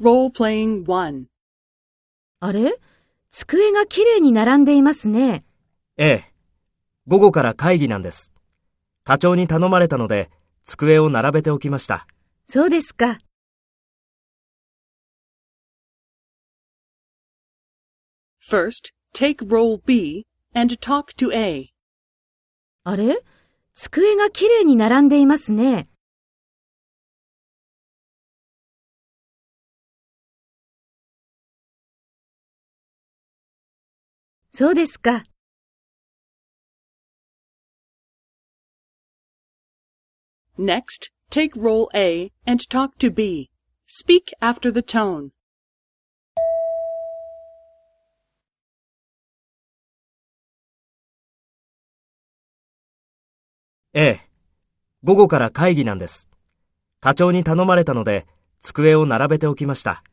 Role-playing 1. あれ？机がきれいに並んでいますね。ええ。午後から会議なんです。課長に頼まれたので、机を並べておきました。そうですか。First, take role B and talk to A. あれ？机がきれいに並んでいますね。そうですか。Next, take role A and talk to B. Speak after the tone. ええ。午後から会議なんです。課長に頼まれたので、机を並べておきました。